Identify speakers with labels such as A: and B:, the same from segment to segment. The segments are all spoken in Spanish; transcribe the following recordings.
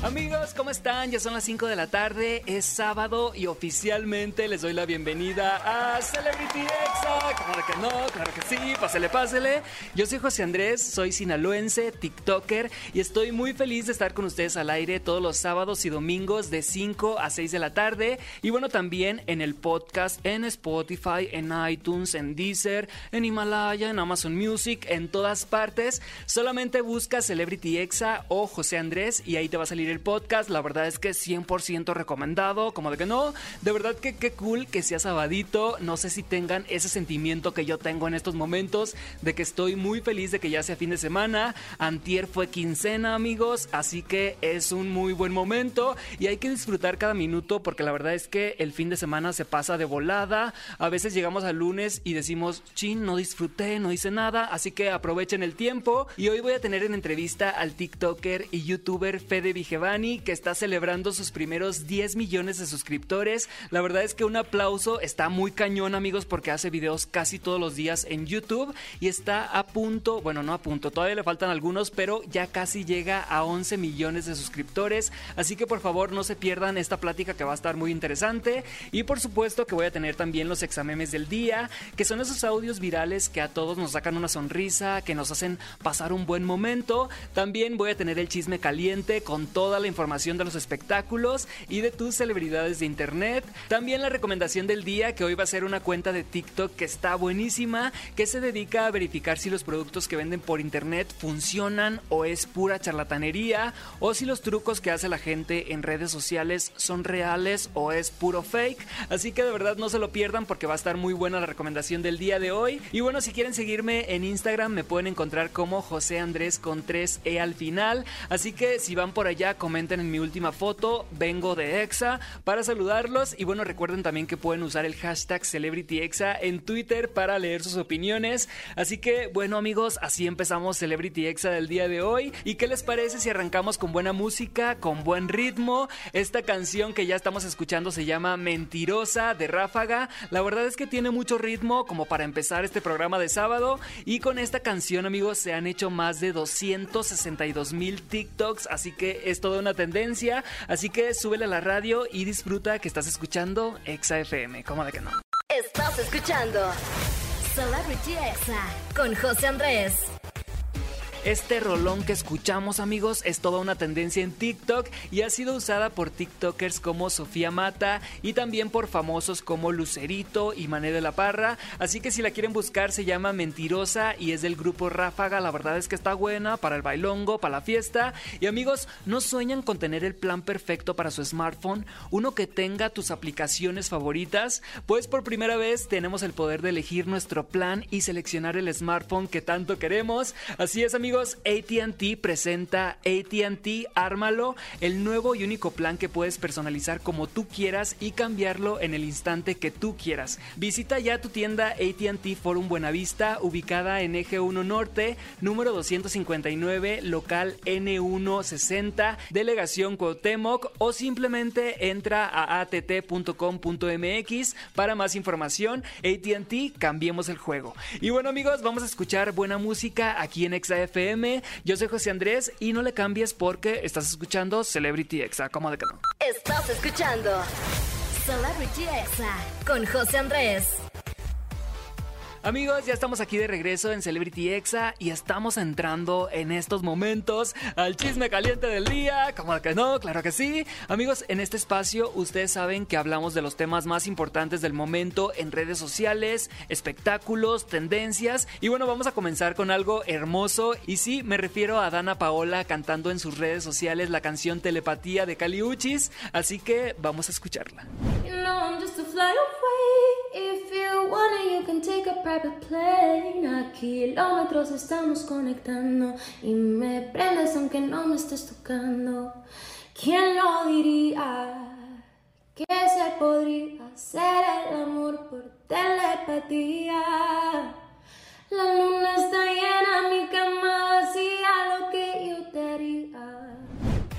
A: Amigos, ¿cómo están? Ya son las 5 de la tarde, es sábado y oficialmente les doy la bienvenida a Celebrity Exa. Claro que no, claro que sí, pásele, pásele. Yo soy José Andrés, soy sinaloense, TikToker y estoy muy feliz de estar con ustedes al aire todos los sábados y domingos de 5 a 6 de la tarde. Y bueno, también en el podcast, en Spotify, en iTunes, en Deezer, en Himalaya, en Amazon Music, en todas partes. Solamente busca Celebrity Exa o José Andrés y ahí te va a salir el podcast. La verdad es que 100% recomendado, como de que no. De verdad que qué cool que sea sabadito. No sé si tengan ese sentimiento que yo tengo en estos momentos de que estoy muy feliz de que ya sea fin de semana. Antier fue quincena, amigos, así que es un muy buen momento y hay que disfrutar cada minuto porque la verdad es que el fin de semana se pasa de volada. A veces llegamos al lunes y decimos, chin, no disfruté, no hice nada, así que aprovechen el tiempo. Y hoy voy a tener en entrevista al TikToker y YouTuber Fede Vigevani que está celebrando sus primeros 10 millones de suscriptores. La verdad es que un aplauso está muy cañón, amigos, porque hace videos casi todos los días en YouTube y está a punto, bueno, no a punto, todavía le faltan algunos, pero ya casi llega a 11 millones de suscriptores. Así que por favor no se pierdan esta plática que va a estar muy interesante. Y por supuesto que voy a tener también los examemes del día, que son esos audios virales que a todos nos sacan una sonrisa, que nos hacen pasar un buen momento. También voy a tener el chisme caliente con todo toda la información de los espectáculos y de tus celebridades de internet. También la recomendación del día, que hoy va a ser una cuenta de TikTok que está buenísima, que se dedica a verificar si los productos que venden por internet funcionan o es pura charlatanería, o si los trucos que hace la gente en redes sociales son reales o es puro fake. Así que de verdad no se lo pierdan porque va a estar muy buena la recomendación del día de hoy. Y bueno, si quieren seguirme en Instagram me pueden encontrar como José Andrés con 3E al final. Así que si van por allá comenten en mi última foto, vengo de EXA, para saludarlos. Y bueno, recuerden también que pueden usar el hashtag CelebrityExa en Twitter para leer sus opiniones. Así que, bueno amigos, así empezamos Celebrity Exa del día de hoy. ¿Y qué les parece si arrancamos con buena música, con buen ritmo? Esta canción que ya estamos escuchando se llama Mentirosa de Ráfaga. La verdad es que tiene mucho ritmo como para empezar este programa de sábado. Y con esta canción, amigos, se han hecho más de 262 mil TikToks. Así que esto toda una tendencia, así que súbele a la radio y disfruta que estás escuchando Exa FM, ¿cómo de que no?
B: Estás escuchando Celebrity Exa con José Andrés.
A: Este rolón que escuchamos amigos es toda una tendencia en TikTok y ha sido usada por TikTokers como Sofía Mata y también por famosos como Lucerito y Mané de la Parra. Así que si la quieren buscar se llama Mentirosa y es del grupo Ráfaga. La verdad es que está buena para el bailongo, para la fiesta. Y amigos, ¿no sueñan con tener el plan perfecto para su smartphone? Uno que tenga tus aplicaciones favoritas. Pues por primera vez tenemos el poder de elegir nuestro plan y seleccionar el smartphone que tanto queremos. Así es amigos amigos, ATT presenta ATT Ármalo, el nuevo y único plan que puedes personalizar como tú quieras y cambiarlo en el instante que tú quieras. Visita ya tu tienda ATT Forum Buenavista, ubicada en Eje 1 Norte, número 259, local N160, delegación Cuauhtémoc, o simplemente entra a att.com.mx para más información. ATT, cambiemos el juego. Y bueno amigos, vamos a escuchar buena música aquí en XAF yo soy José Andrés y no le cambies porque estás escuchando Celebrity Exa. ¿Cómo de que no?
B: Estás escuchando Celebrity Exa con José Andrés.
A: Amigos, ya estamos aquí de regreso en Celebrity Exa y estamos entrando en estos momentos al chisme caliente del día. ¿Cómo que no? Claro que sí. Amigos, en este espacio ustedes saben que hablamos de los temas más importantes del momento en redes sociales, espectáculos, tendencias. Y bueno, vamos a comenzar con algo hermoso. Y sí, me refiero a Dana Paola cantando en sus redes sociales la canción Telepatía de Caliuchis. Así que vamos a escucharla.
C: If you wanna, you can take a private plane. A kilómetros estamos conectando y me prendes aunque no me estés tocando. ¿Quién lo diría? Que se podría hacer el amor por telepatía. La luna está llena, mi cama vacía,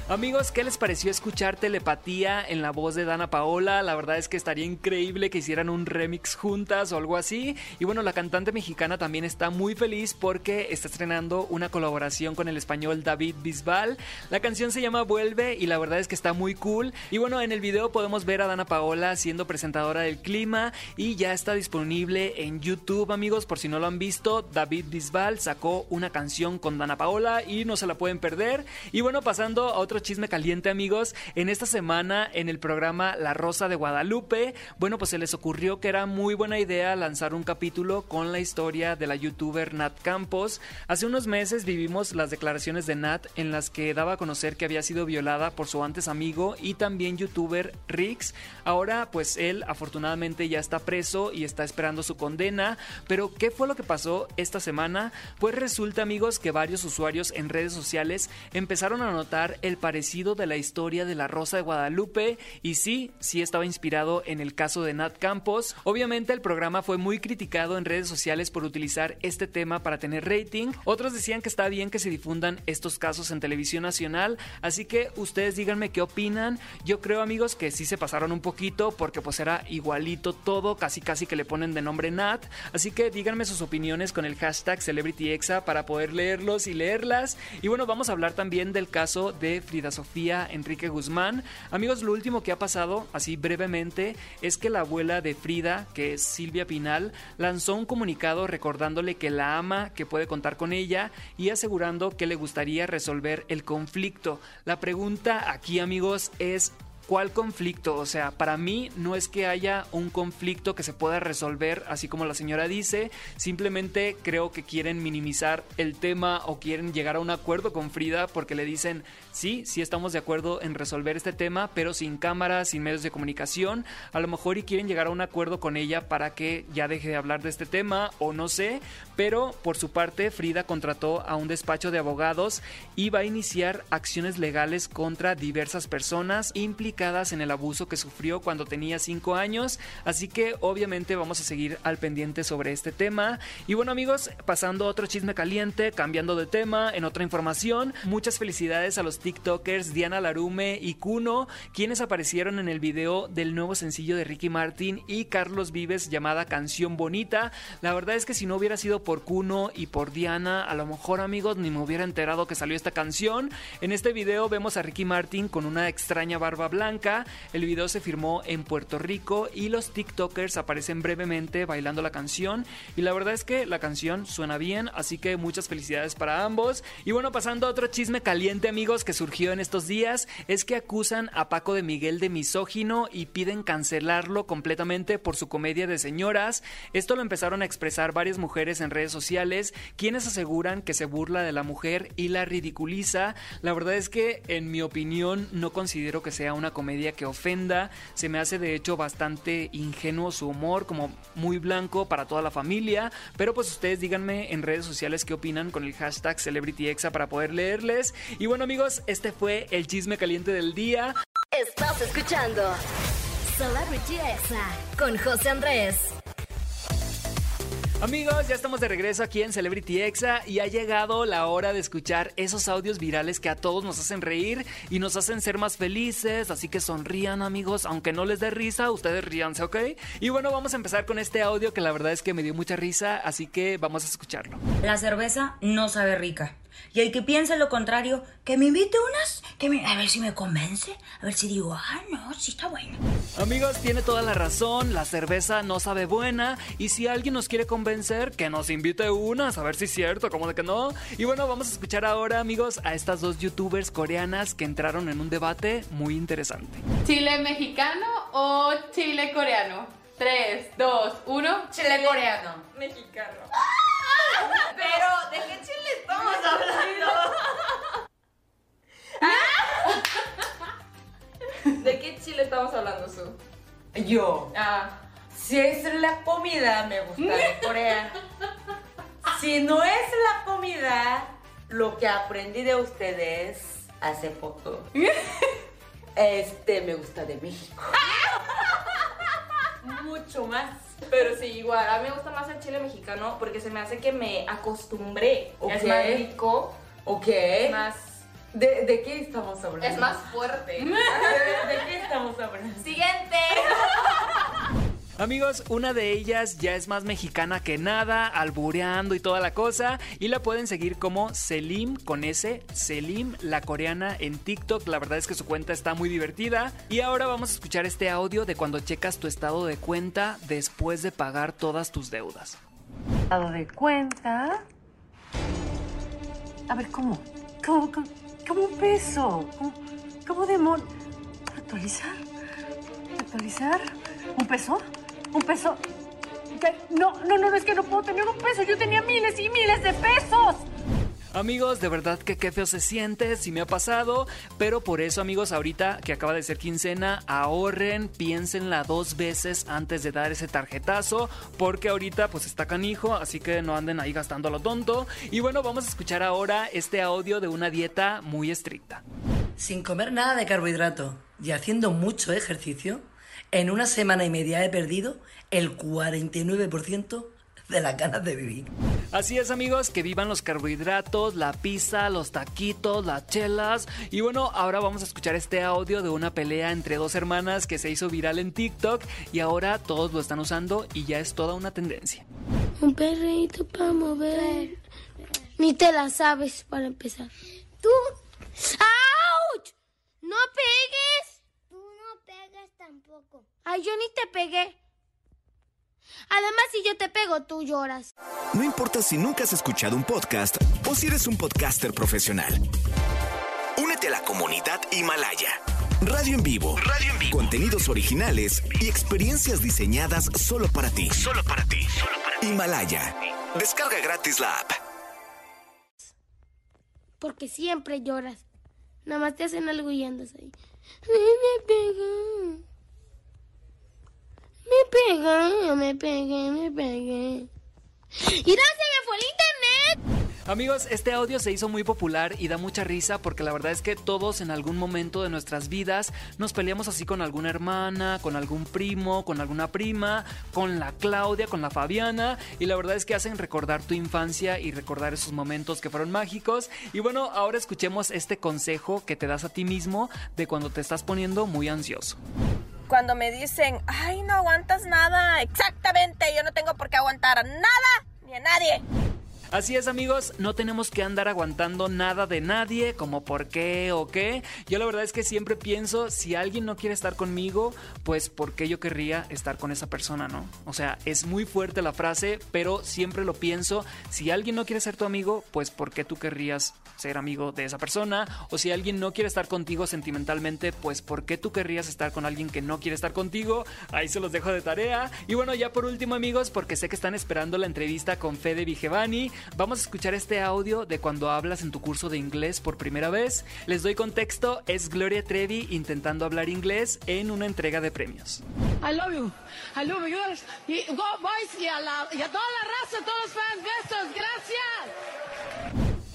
A: Amigos, ¿qué les pareció escuchar telepatía en la voz de Dana Paola? La verdad es que estaría increíble que hicieran un remix juntas o algo así. Y bueno, la cantante mexicana también está muy feliz porque está estrenando una colaboración con el español David Bisbal. La canción se llama Vuelve y la verdad es que está muy cool. Y bueno, en el video podemos ver a Dana Paola siendo presentadora del clima y ya está disponible en YouTube, amigos, por si no lo han visto. David Bisbal sacó una canción con Dana Paola y no se la pueden perder. Y bueno, pasando a otro chisme caliente, amigos. En esta semana, en el programa La Rosa de Guadalupe, bueno, pues se les ocurrió que era muy buena idea lanzar un capítulo con la historia de la youtuber Nat Campos. Hace unos meses vivimos las declaraciones de Nat en las que daba a conocer que había sido violada por su antes amigo y también youtuber Rix. Ahora, pues él afortunadamente ya está preso y está esperando su condena. Pero, ¿qué fue lo que pasó esta semana? Pues resulta, amigos, que varios usuarios en redes sociales empezaron a notar el parecido de la historia de la Rosa de Guadalupe y sí, sí estaba inspirado en el caso de Nat Campos. Obviamente el programa fue muy criticado en redes sociales por utilizar este tema para tener rating. Otros decían que está bien que se difundan estos casos en televisión nacional, así que ustedes díganme qué opinan. Yo creo amigos que sí se pasaron un poquito porque pues era igualito todo, casi casi que le ponen de nombre Nat, así que díganme sus opiniones con el hashtag CelebrityExa para poder leerlos y leerlas. Y bueno, vamos a hablar también del caso de Frida Sofía Enrique Guzmán. Amigos, lo último que ha pasado, así brevemente, es que la abuela de Frida, que es Silvia Pinal, lanzó un comunicado recordándole que la ama, que puede contar con ella y asegurando que le gustaría resolver el conflicto. La pregunta aquí, amigos, es ¿Cuál conflicto? O sea, para mí no es que haya un conflicto que se pueda resolver así como la señora dice, simplemente creo que quieren minimizar el tema o quieren llegar a un acuerdo con Frida porque le dicen, sí, sí estamos de acuerdo en resolver este tema, pero sin cámaras, sin medios de comunicación, a lo mejor y quieren llegar a un acuerdo con ella para que ya deje de hablar de este tema o no sé, pero por su parte Frida contrató a un despacho de abogados y va a iniciar acciones legales contra diversas personas implicadas en el abuso que sufrió cuando tenía 5 años, así que obviamente vamos a seguir al pendiente sobre este tema. Y bueno amigos, pasando a otro chisme caliente, cambiando de tema, en otra información, muchas felicidades a los TikTokers Diana Larume y Kuno, quienes aparecieron en el video del nuevo sencillo de Ricky Martin y Carlos Vives llamada Canción Bonita. La verdad es que si no hubiera sido por Kuno y por Diana, a lo mejor amigos ni me hubiera enterado que salió esta canción. En este video vemos a Ricky Martin con una extraña barba blanca el video se firmó en Puerto Rico y los TikTokers aparecen brevemente bailando la canción. Y la verdad es que la canción suena bien, así que muchas felicidades para ambos. Y bueno, pasando a otro chisme caliente, amigos, que surgió en estos días, es que acusan a Paco de Miguel de misógino y piden cancelarlo completamente por su comedia de señoras. Esto lo empezaron a expresar varias mujeres en redes sociales, quienes aseguran que se burla de la mujer y la ridiculiza. La verdad es que, en mi opinión, no considero que sea una comedia que ofenda. Se me hace de hecho bastante ingenuo su humor, como muy blanco para toda la familia. Pero pues ustedes díganme en redes sociales qué opinan con el hashtag CelebrityExa para poder leerles. Y bueno amigos, este fue el chisme caliente del día.
B: Estás escuchando Celebrity Exa con José Andrés.
A: Amigos, ya estamos de regreso aquí en Celebrity Exa y ha llegado la hora de escuchar esos audios virales que a todos nos hacen reír y nos hacen ser más felices, así que sonrían amigos, aunque no les dé risa, ustedes ríanse, ¿ok? Y bueno, vamos a empezar con este audio que la verdad es que me dio mucha risa, así que vamos a escucharlo.
D: La cerveza no sabe rica. Y el que piensa lo contrario, que me invite unas, que me, a ver si me convence, a ver si digo, ah, no, sí está bueno.
A: Amigos, tiene toda la razón, la cerveza no sabe buena y si alguien nos quiere convencer, que nos invite unas, a ver si es cierto, como de que no. Y bueno, vamos a escuchar ahora, amigos, a estas dos youtubers coreanas que entraron en un debate muy interesante.
E: ¿Chile mexicano o chile coreano? 3, 2, 1.
F: Chile coreano.
E: Mexicano.
F: Pero, ¿de qué chile estamos hablando?
E: ¿De qué chile estamos hablando, Su?
F: Yo.
E: Ah.
F: Si es la comida, me gusta de Corea. Si no es la comida, lo que aprendí de ustedes hace poco. Este me gusta de México. Mucho más.
E: Pero sí, igual, a mí me gusta más el chile mexicano porque se me hace que me acostumbré.
F: Ok.
E: Es más rico,
F: Ok.
E: más
F: ¿De, de qué estamos hablando?
E: Es más fuerte.
F: ¿De, de qué estamos hablando?
E: Siguiente.
A: Amigos, una de ellas ya es más mexicana que nada, albureando y toda la cosa. Y la pueden seguir como Selim con S, Selim, la coreana en TikTok. La verdad es que su cuenta está muy divertida. Y ahora vamos a escuchar este audio de cuando checas tu estado de cuenta después de pagar todas tus deudas.
G: Estado de cuenta. A ver, ¿cómo? ¿Cómo, cómo, un peso? ¿Cómo, cómo demon... ¿Actualizar? ¿Actualizar? ¿Un peso? ¿Un peso? No, no, no, es que no puedo tener un peso. Yo tenía miles y miles de pesos.
A: Amigos, de verdad que qué feo se siente, si me ha pasado, pero por eso amigos, ahorita que acaba de ser quincena, ahorren, piénsenla dos veces antes de dar ese tarjetazo, porque ahorita pues está canijo, así que no anden ahí gastando a lo tonto. Y bueno, vamos a escuchar ahora este audio de una dieta muy estricta.
H: Sin comer nada de carbohidrato y haciendo mucho ejercicio, en una semana y media he perdido el 49% de las ganas de vivir.
A: Así es amigos, que vivan los carbohidratos, la pizza, los taquitos, las chelas. Y bueno, ahora vamos a escuchar este audio de una pelea entre dos hermanas que se hizo viral en TikTok y ahora todos lo están usando y ya es toda una tendencia.
C: Un perrito para mover. Ni te la sabes para empezar. Tú. ¡Auch! ¡No pegues! Tampoco. Ay, yo ni te pegué. Además, si yo te pego, tú lloras.
I: No importa si nunca has escuchado un podcast o si eres un podcaster profesional. Únete a la comunidad Himalaya. Radio en vivo. Radio en vivo. Contenidos originales y experiencias diseñadas solo para ti. Solo para ti. Himalaya. Descarga gratis la app.
C: Porque siempre lloras. Nada más te hacen algo y andas ahí. Me pegó. Me pegó, me pegué, me pegué. ¡Y no se me fue el internet!
A: Amigos, este audio se hizo muy popular y da mucha risa porque la verdad es que todos en algún momento de nuestras vidas nos peleamos así con alguna hermana, con algún primo, con alguna prima, con la Claudia, con la Fabiana y la verdad es que hacen recordar tu infancia y recordar esos momentos que fueron mágicos. Y bueno, ahora escuchemos este consejo que te das a ti mismo de cuando te estás poniendo muy ansioso.
J: Cuando me dicen, ay, no aguantas nada, exactamente, yo no tengo por qué aguantar nada ni a nadie.
A: Así es amigos, no tenemos que andar aguantando nada de nadie, como por qué o qué. Yo la verdad es que siempre pienso, si alguien no quiere estar conmigo, pues por qué yo querría estar con esa persona, ¿no? O sea, es muy fuerte la frase, pero siempre lo pienso, si alguien no quiere ser tu amigo, pues por qué tú querrías ser amigo de esa persona, o si alguien no quiere estar contigo sentimentalmente, pues por qué tú querrías estar con alguien que no quiere estar contigo. Ahí se los dejo de tarea. Y bueno, ya por último amigos, porque sé que están esperando la entrevista con Fede Vigevani, vamos a escuchar este audio de cuando hablas en tu curso de inglés por primera vez. Les doy contexto, es Gloria Trevi intentando hablar inglés en una entrega de premios.
K: I love you. I love you. Y go boys a, a toda la raza, a todos los fans. Besos. Gracias.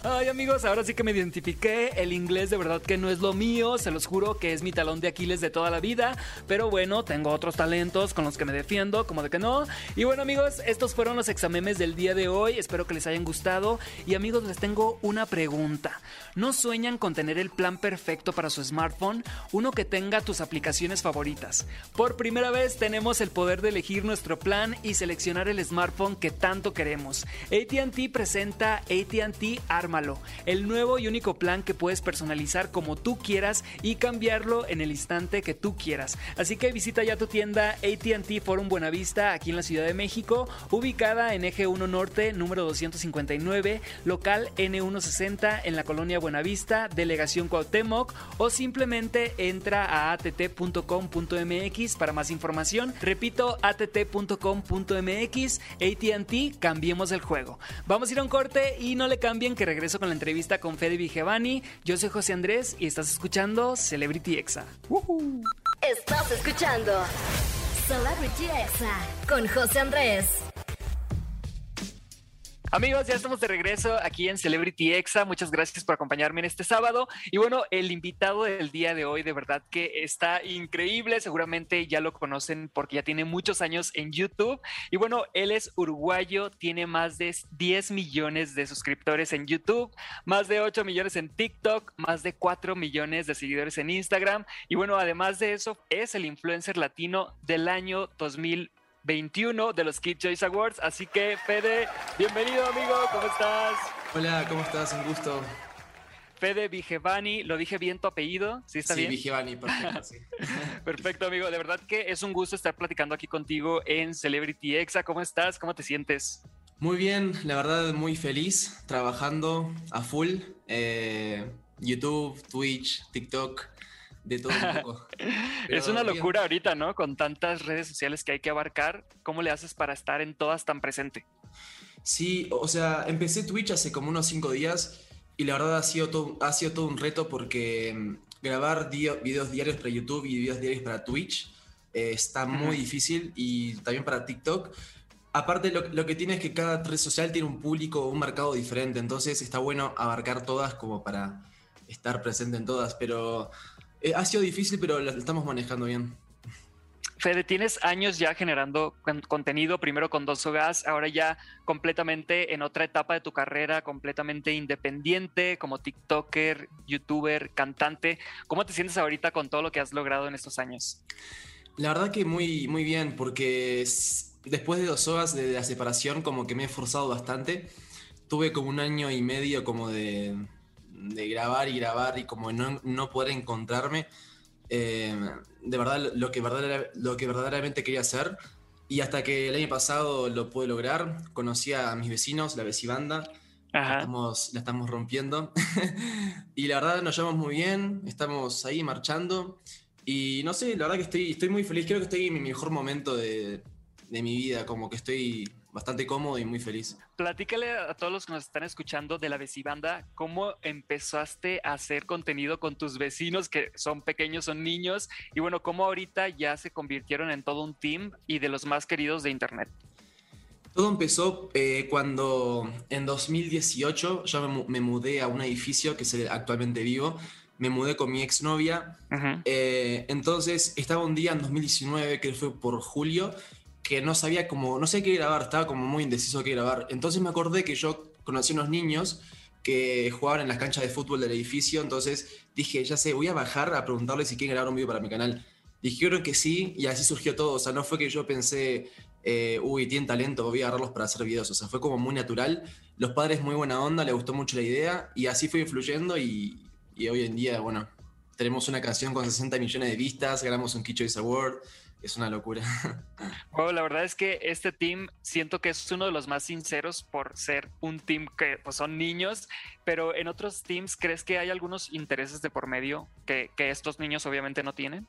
A: Ay amigos, ahora sí que me identifiqué, el inglés de verdad que no es lo mío, se los juro que es mi talón de Aquiles de toda la vida, pero bueno, tengo otros talentos con los que me defiendo, como de que no. Y bueno amigos, estos fueron los examemes del día de hoy, espero que les hayan gustado y amigos les tengo una pregunta. ¿No sueñan con tener el plan perfecto para su smartphone? Uno que tenga tus aplicaciones favoritas. Por primera vez tenemos el poder de elegir nuestro plan y seleccionar el smartphone que tanto queremos. ATT presenta ATT Arma el nuevo y único plan que puedes personalizar como tú quieras y cambiarlo en el instante que tú quieras. Así que visita ya tu tienda ATT Forum Buenavista aquí en la Ciudad de México, ubicada en Eje 1 Norte, número 259, local N160 en la colonia Buenavista, delegación Cuauhtémoc, o simplemente entra a att.com.mx para más información. Repito, att.com.mx, ATT, cambiemos el juego. Vamos a ir a un corte y no le cambien que regreso con la entrevista con Fede Vigevani. Yo soy José Andrés y estás escuchando Celebrity Exa.
B: Estás escuchando Celebrity Exa con José Andrés.
A: Amigos, ya estamos de regreso aquí en Celebrity Exa. Muchas gracias por acompañarme en este sábado. Y bueno, el invitado del día de hoy, de verdad que está increíble. Seguramente ya lo conocen porque ya tiene muchos años en YouTube. Y bueno, él es uruguayo, tiene más de 10 millones de suscriptores en YouTube, más de 8 millones en TikTok, más de 4 millones de seguidores en Instagram. Y bueno, además de eso, es el influencer latino del año 2020 21 de los Kid Choice Awards. Así que, Fede, bienvenido, amigo, ¿cómo estás?
L: Hola, ¿cómo estás? Un gusto.
A: Fede Vigevani, ¿lo dije bien tu apellido? ¿Sí está bien?
L: Sí, Vigevani, perfecto, sí.
A: perfecto, amigo. De verdad que es un gusto estar platicando aquí contigo en Celebrity Exa. ¿Cómo estás? ¿Cómo te sientes?
L: Muy bien, la verdad muy feliz, trabajando a full. Eh, YouTube, Twitch, TikTok, de todo un poco.
A: es una locura ahorita, ¿no? Con tantas redes sociales que hay que abarcar, ¿cómo le haces para estar en todas tan presente?
L: Sí, o sea, empecé Twitch hace como unos cinco días y la verdad ha sido todo, ha sido todo un reto porque mm, grabar videos diarios para YouTube y videos diarios para Twitch eh, está muy difícil y también para TikTok. Aparte, lo, lo, que tiene es que cada red social tiene un público, un mercado diferente, entonces está bueno abarcar todas como para estar presente en todas, pero eh, ha sido difícil, pero lo estamos manejando bien.
A: Fede, tienes años ya generando contenido, primero con Dos Gas, ahora ya completamente en otra etapa de tu carrera, completamente independiente, como TikToker, YouTuber, cantante. ¿Cómo te sientes ahorita con todo lo que has logrado en estos años?
L: La verdad que muy, muy bien, porque después de Dos Hogas, de la separación, como que me he esforzado bastante. Tuve como un año y medio como de, de grabar y grabar y como no, no poder encontrarme eh, de verdad lo que, lo que verdaderamente quería hacer. Y hasta que el año pasado lo pude lograr, conocí a mis vecinos, la vecibanda, la estamos, la estamos rompiendo. y la verdad nos llevamos muy bien, estamos ahí marchando. Y no sé, la verdad que estoy, estoy muy feliz, creo que estoy en mi mejor momento de, de mi vida, como que estoy bastante cómodo y muy feliz.
A: Platícale a todos los que nos están escuchando de la Vecibanda, ¿cómo empezaste a hacer contenido con tus vecinos que son pequeños, son niños? Y bueno, ¿cómo ahorita ya se convirtieron en todo un team y de los más queridos de Internet?
L: Todo empezó eh, cuando en 2018 yo me, mudé a un edificio que es el actualmente vivo. Me mudé con mi exnovia. Eh, entonces estaba un día en 2019, que fue por julio, que no sabía cómo, no sé qué grabar, estaba como muy indeciso qué grabar. Entonces me acordé que yo conocí unos niños que jugaban en las canchas de fútbol del edificio, entonces dije, ya sé, voy a bajar a preguntarles si quieren grabar un video para mi canal. Dijeron que sí, y así surgió todo, o sea, no fue que yo pensé, eh, uy, tienen talento, voy a agarrarlos para hacer videos, o sea, fue como muy natural. Los padres muy buena onda, les gustó mucho la idea, y así fue influyendo, y, y hoy en día, bueno, tenemos una canción con 60 millones de vistas, ganamos un Key Choice Award, es una locura.
A: Bueno, la verdad es que este team siento que es uno de los más sinceros por ser un team que pues, son niños, pero en otros teams, ¿crees que hay algunos intereses de por medio que, que estos niños obviamente no tienen?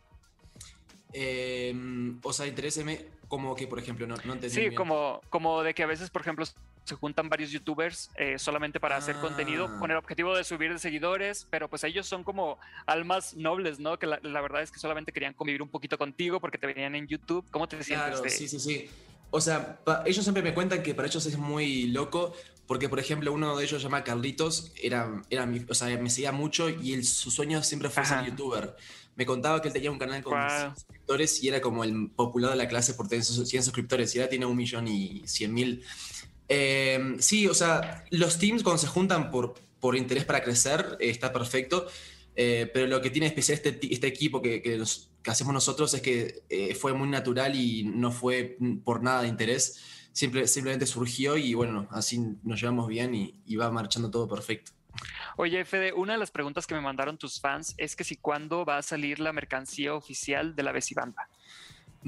L: Eh, o sea, interéseme como que, por ejemplo, no, no entendí.
A: Sí, como, como de que a veces, por ejemplo, se juntan varios youtubers eh, solamente para hacer contenido con el ah. objetivo de subir de seguidores, pero pues ellos son como almas nobles, ¿no? Que la, verdad es que solamente querían convivir un poquito contigo porque te venían en YouTube. ¿Cómo te sientes?
L: Claro, sí, sí, sí. O sea, ellos siempre me cuentan que para ellos es muy loco porque, por ejemplo, uno de ellos se llama Carlitos, era, era mi, o sea, me seguía mucho y su sueño siempre fue ser youtuber. Me contaba que él tenía un canal con suscriptores y era como el popular de la clase por tener 100 suscriptores y ahora tiene un millón y cien mil. Eh, sí, o sea, los teams cuando se juntan por, por interés para crecer eh, está perfecto, eh, pero lo que tiene especial este, este equipo que, que, hacemos nosotros es que fue muy natural y no fue por nada de interés, simplemente surgió y bueno, así nos llevamos bien y, y va marchando todo perfecto.
A: Oye, Fede, una de las preguntas que me mandaron tus fans es que si cuándo va a salir la mercancía oficial de la Besibanda.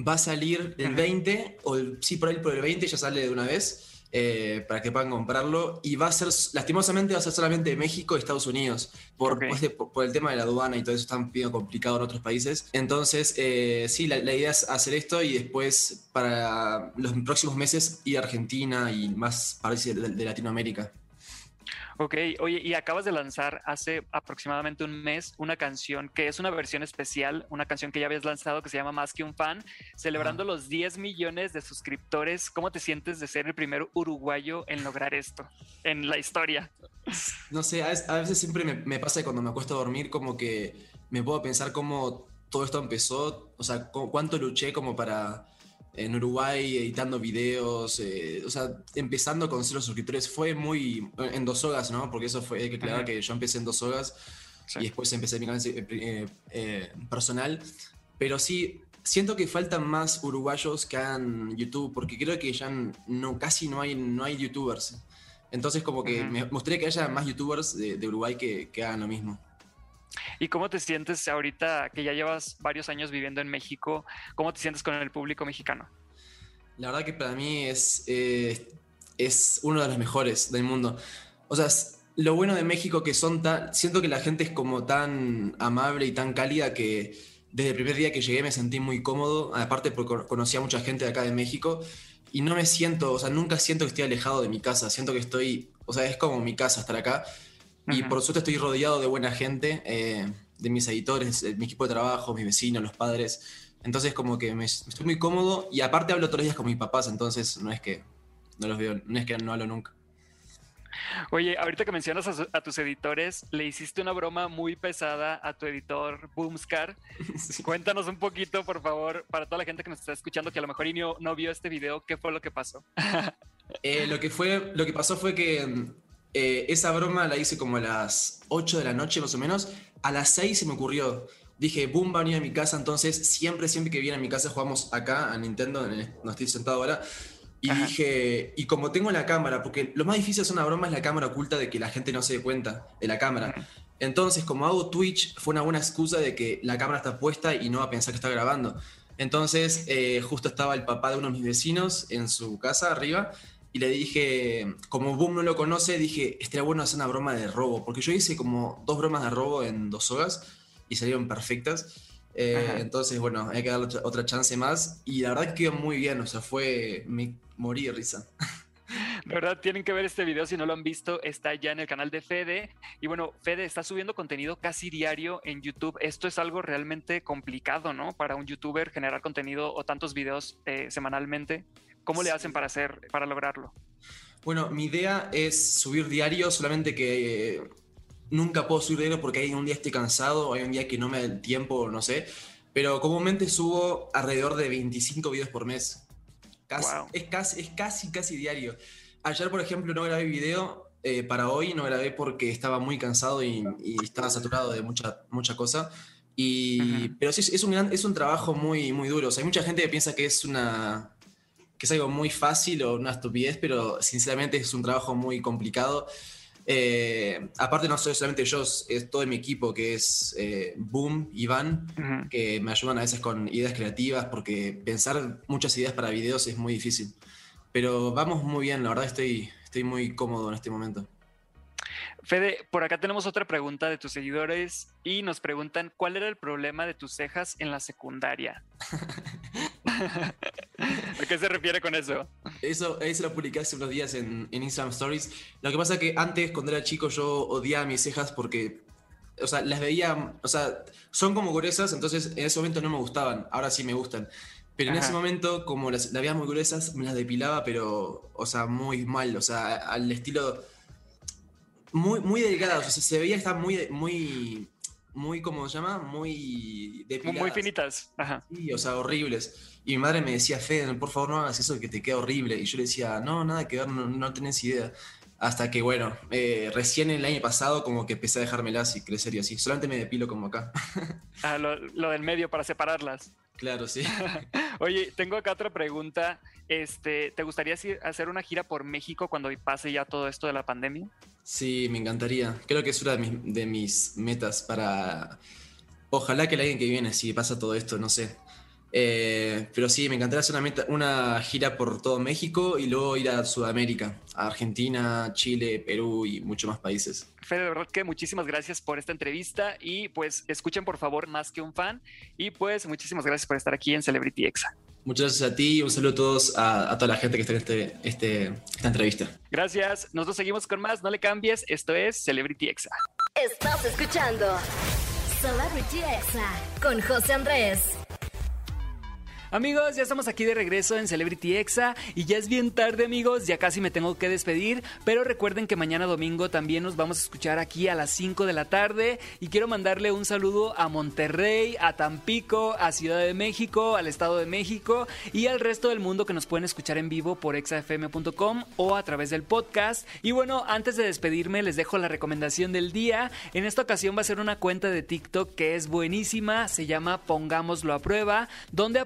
L: Va a salir el 20, o sí, por ahí por el 20 ya sale de una vez. Eh, para que puedan comprarlo. Y va a ser, lastimosamente, va a ser solamente México y Estados Unidos, por, pues, por, el tema de la aduana y todo eso está un poco complicado en otros países. Entonces, eh, sí, la, idea es hacer esto y después para los próximos meses ir a Argentina y más países de, Latinoamérica.
A: Ok, oye, y acabas de lanzar hace aproximadamente un mes una canción que es una versión especial, una canción que ya habías lanzado que se llama Más que un fan, celebrando los 10 millones de suscriptores. ¿Cómo te sientes de ser el primer uruguayo en lograr esto en la historia?
L: No sé, a veces, siempre me, me, pasa cuando me acuesto a dormir como que me puedo pensar cómo todo esto empezó, o sea, cuánto luché como para en Uruguay editando videos, eh, o sea, empezando con cero suscriptores, fue muy en dos hogas, ¿no? Porque eso fue, hay que aclarar que yo empecé en dos hogas y después empecé mi canal eh, eh, personal, pero sí, siento que faltan más uruguayos que hagan YouTube, porque creo que ya no, casi no hay, no hay youtubers. Entonces como que me gustaría que haya más youtubers de, Uruguay que, que hagan lo mismo.
A: ¿Y cómo te sientes ahorita que ya llevas varios años viviendo en México? ¿Cómo te sientes con el público mexicano?
L: La verdad que para mí es, eh, es uno de los mejores del mundo. O sea, lo bueno de México que son tan... Siento que la gente es como tan amable y tan cálida que desde el primer día que llegué me sentí muy cómodo. Aparte porque conocí a mucha gente de acá de México y no me siento, o sea, nunca siento que estoy alejado de mi casa. Siento que estoy, o sea, es como mi casa estar acá. Y por suerte estoy rodeado de buena gente, eh, de mis editores, mi equipo de trabajo, mis vecinos, los padres. Entonces como que me, estoy muy cómodo y aparte hablo todos los días con mis papás, entonces no es que no los veo, no es que no hablo nunca.
A: Oye, ahorita que mencionas a, tus editores, le hiciste una broma muy pesada a tu editor Boomscar. Cuéntanos un poquito, por favor, para toda la gente que nos está escuchando que a lo mejor no, no vio este video, ¿qué fue lo que pasó?
L: Eh, lo, que fue, lo que pasó fue que eh, esa broma la hice como a las 8 de la noche más o menos. A las 6 se me ocurrió. Dije, boom, va a venir a mi casa. Entonces, siempre, siempre que viene a mi casa jugamos acá a Nintendo, no estoy sentado ahora. Y dije, y como tengo la cámara, porque lo más difícil es una broma es la cámara oculta de que la gente no se dé cuenta de la cámara. Entonces, como hago Twitch, fue una buena excusa de que la cámara está puesta y no va a pensar que está grabando. Entonces, eh, justo estaba el papá de uno de mis vecinos en su casa arriba y le dije, como Boom no lo conoce, dije, estaría bueno hacer una broma de robo, porque yo hice como dos bromas de robo en dos horas y salieron perfectas. Eh, entonces, bueno, hay que darle otra, chance más. Y la verdad que quedó muy bien, o sea, fue. Me morí de risa.
A: De verdad, tienen que ver este video si no lo han visto, está ya en el canal de Fede. Y bueno, Fede está subiendo contenido casi diario en YouTube. Esto es algo realmente complicado, ¿no? Para un youtuber generar contenido o tantos videos eh, semanalmente. ¿Cómo le hacen para hacer, para lograrlo?
L: Bueno, mi idea es subir diario, solamente que eh, nunca puedo subir diario porque hay un día estoy cansado, hay un día que no me da el tiempo, no sé. Pero comúnmente subo alrededor de 25 videos por mes. es, casi, es casi, casi diario. Ayer, por ejemplo, no grabé video eh, para hoy, no grabé porque estaba muy cansado y, estaba saturado de mucha, mucha cosa. Y, Pero sí, es un, es un trabajo muy, muy duro. O sea, hay mucha gente que piensa que es una, que es algo muy fácil o una estupidez, pero sinceramente es un trabajo muy complicado. Eh, aparte no soy solamente yo, es todo mi equipo, que es eh, Boom, Iván, que me ayudan a veces con ideas creativas, porque pensar muchas ideas para videos es muy difícil. Pero vamos muy bien, la verdad estoy, estoy muy cómodo en este momento.
A: Fede, por acá tenemos otra pregunta de tus seguidores y nos preguntan cuál era el problema de tus cejas en la secundaria. ¿A qué se refiere con eso?
L: Eso, eso lo publiqué hace unos días en, Instagram Stories. Lo que pasa es que antes, cuando era chico, yo odiaba mis cejas porque, o sea, las veía, o sea, son como gruesas, entonces en ese momento no me gustaban, ahora sí me gustan. Pero en ese momento, como las, las veía muy gruesas, me las depilaba, pero, o sea, muy mal, o sea, al estilo muy, muy delgadas, o sea, se veía que estaban muy, muy, muy, ¿cómo se llama? Muy
A: depiladas. Muy finitas, ajá.
L: Sí, o sea, horribles. Y mi madre me decía, Fede, por favor no hagas eso que te queda horrible. Y yo le decía, no, nada que ver, no, no tenés idea. Hasta que, bueno, eh, recién el año pasado como que empecé a dejármelas y crecer y así. Solamente me depilo como acá.
A: ah, lo, lo del medio para separarlas.
L: Claro, sí.
A: Oye, tengo acá otra pregunta. Este, ¿Te gustaría hacer una gira por México cuando pase ya todo esto de la pandemia?
L: Sí, me encantaría. Creo que es una de mis, metas para... Ojalá que el año que viene, si pasa todo esto, no sé. Eh, pero sí, me encantaría hacer una, una gira por todo México y luego ir a Sudamérica, a Argentina, Chile, Perú y muchos más países.
A: Fede, de verdad que muchísimas gracias por esta entrevista y pues escuchen por favor más que un fan y pues muchísimas gracias por estar aquí en Celebrity Exa.
L: Muchas gracias a ti y un saludo a todos, a, toda la gente que está en este, este, esta entrevista.
A: Gracias. Nosotros seguimos con más. No le cambies. Esto es Celebrity Exa.
B: Estás escuchando Celebrity Exa con José Andrés.
A: Amigos, ya estamos aquí de regreso en Celebrity Exa y ya es bien tarde amigos, ya casi me tengo que despedir, pero recuerden que mañana domingo también nos vamos a escuchar aquí a las 5 de la tarde y quiero mandarle un saludo a Monterrey, a Tampico, a Ciudad de México, al Estado de México y al resto del mundo que nos pueden escuchar en vivo por exafm.com o a través del podcast. Y bueno, antes de despedirme les dejo la recomendación del día. En esta ocasión va a ser una cuenta de TikTok que es buenísima, se llama Pongámoslo a prueba, donde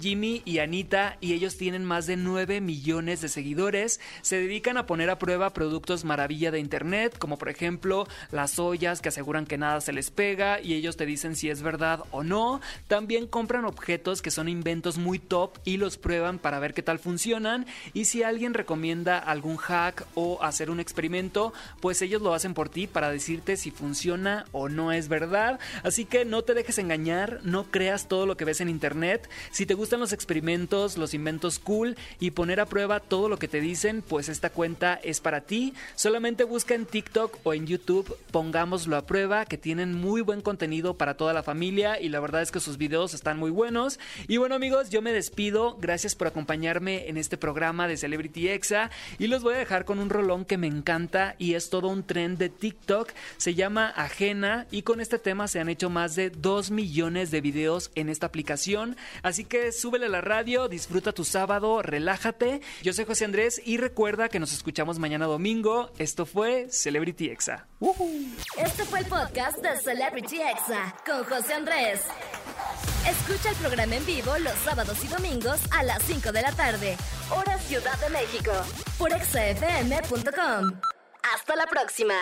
A: Jimmy y Anita y ellos tienen más de 9 millones de seguidores. Se dedican a poner a prueba productos maravilla de internet, como por ejemplo las ollas que aseguran que nada se les pega y ellos te dicen si es verdad o no. También compran objetos que son inventos muy top y los prueban para ver qué tal funcionan. Y si alguien recomienda algún hack o hacer un experimento, pues ellos lo hacen por ti para decirte si funciona o no es verdad. Así que no te dejes engañar, no creas todo lo que ves en internet. Si te gustan los experimentos, los inventos cool y poner a prueba todo lo que te dicen, pues esta cuenta es para ti. Solamente busca en TikTok o en YouTube, pongámoslo a prueba, que tienen muy buen contenido para toda la familia y la verdad es que sus videos están muy buenos. Y bueno amigos, yo me despido, gracias por acompañarme en este programa de Celebrity Exa y los voy a dejar con un rolón que me encanta y es todo un trend de TikTok, se llama Ajena y con este tema se han hecho más de 2 millones de videos en esta aplicación, así que súbele a la radio, disfruta tu sábado, relájate. Yo soy José Andrés y recuerda que nos escuchamos mañana domingo. Esto fue Celebrity Exa.
B: Este fue el podcast de Celebrity Exa con José Andrés. Escucha el programa en vivo los sábados y domingos a las 5 de la tarde, hora Ciudad de México, por exafm.com. Hasta la próxima.